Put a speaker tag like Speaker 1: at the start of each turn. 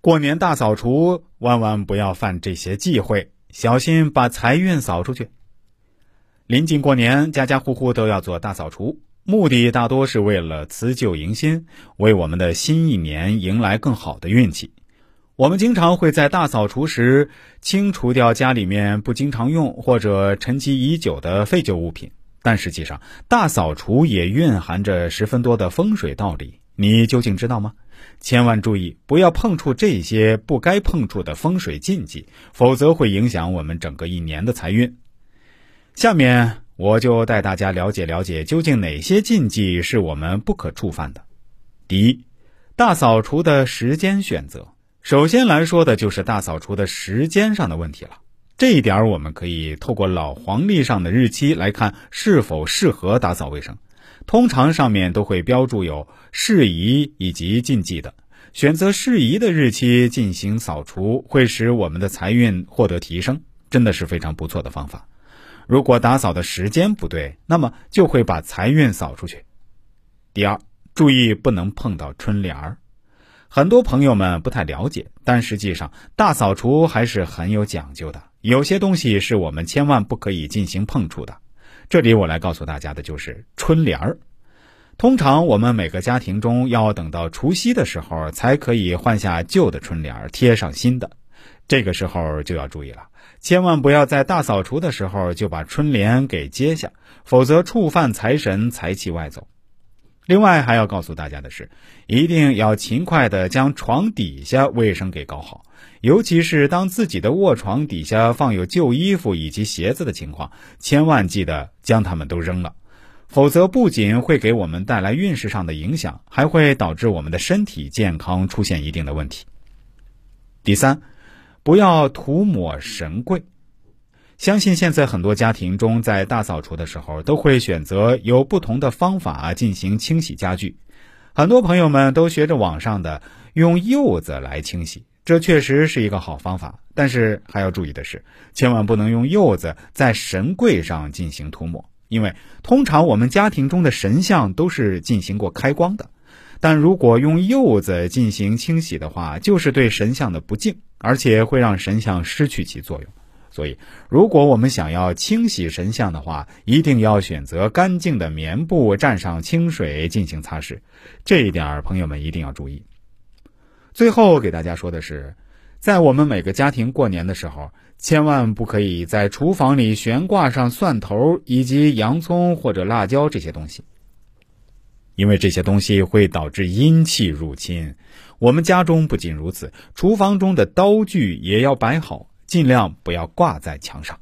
Speaker 1: 过年大扫除，万万不要犯这些忌讳，小心把财运扫出去。临近过年，家家户户都要做大扫除，目的大多是为了辞旧迎新，为我们的新一年迎来更好的运气。我们经常会在大扫除时清除掉家里面不经常用或者沉积已久的废旧物品，但实际上，大扫除也蕴含着十分多的风水道理。你究竟知道吗？千万注意，不要碰触这些不该碰触的风水禁忌，否则会影响我们整个一年的财运。下面我就带大家了解了解，究竟哪些禁忌是我们不可触犯的。第一，大扫除的时间选择。首先来说的就是大扫除的时间上的问题了。这一点我们可以透过老黄历上的日期来看是否适合打扫卫生。通常上面都会标注有适宜以及禁忌的。选择适宜的日期进行扫除，会使我们的财运获得提升，真的是非常不错的方法。如果打扫的时间不对，那么就会把财运扫出去。第二，注意不能碰到春联儿。很多朋友们不太了解，但实际上大扫除还是很有讲究的。有些东西是我们千万不可以进行碰触的。这里我来告诉大家的就是春联儿。通常我们每个家庭中要等到除夕的时候才可以换下旧的春联，贴上新的。这个时候就要注意了。千万不要在大扫除的时候就把春联给揭下，否则触犯财神，财气外走。另外还要告诉大家的是，一定要勤快的将床底下卫生给搞好，尤其是当自己的卧床底下放有旧衣服以及鞋子的情况，千万记得将它们都扔了，否则不仅会给我们带来运势上的影响，还会导致我们的身体健康出现一定的问题。第三。不要涂抹神柜。相信现在很多家庭中，在大扫除的时候，都会选择有不同的方法进行清洗家具。很多朋友们都学着网上的用柚子来清洗，这确实是一个好方法。但是还要注意的是，千万不能用柚子在神柜上进行涂抹，因为通常我们家庭中的神像都是进行过开光的。但如果用柚子进行清洗的话，就是对神像的不敬，而且会让神像失去其作用。所以，如果我们想要清洗神像的话，一定要选择干净的棉布，蘸上清水进行擦拭。这一点儿，朋友们一定要注意。最后给大家说的是，在我们每个家庭过年的时候，千万不可以在厨房里悬挂上蒜头以及洋葱或者辣椒这些东西。因为这些东西会导致阴气入侵，我们家中不仅如此，厨房中的刀具也要摆好，尽量不要挂在墙上。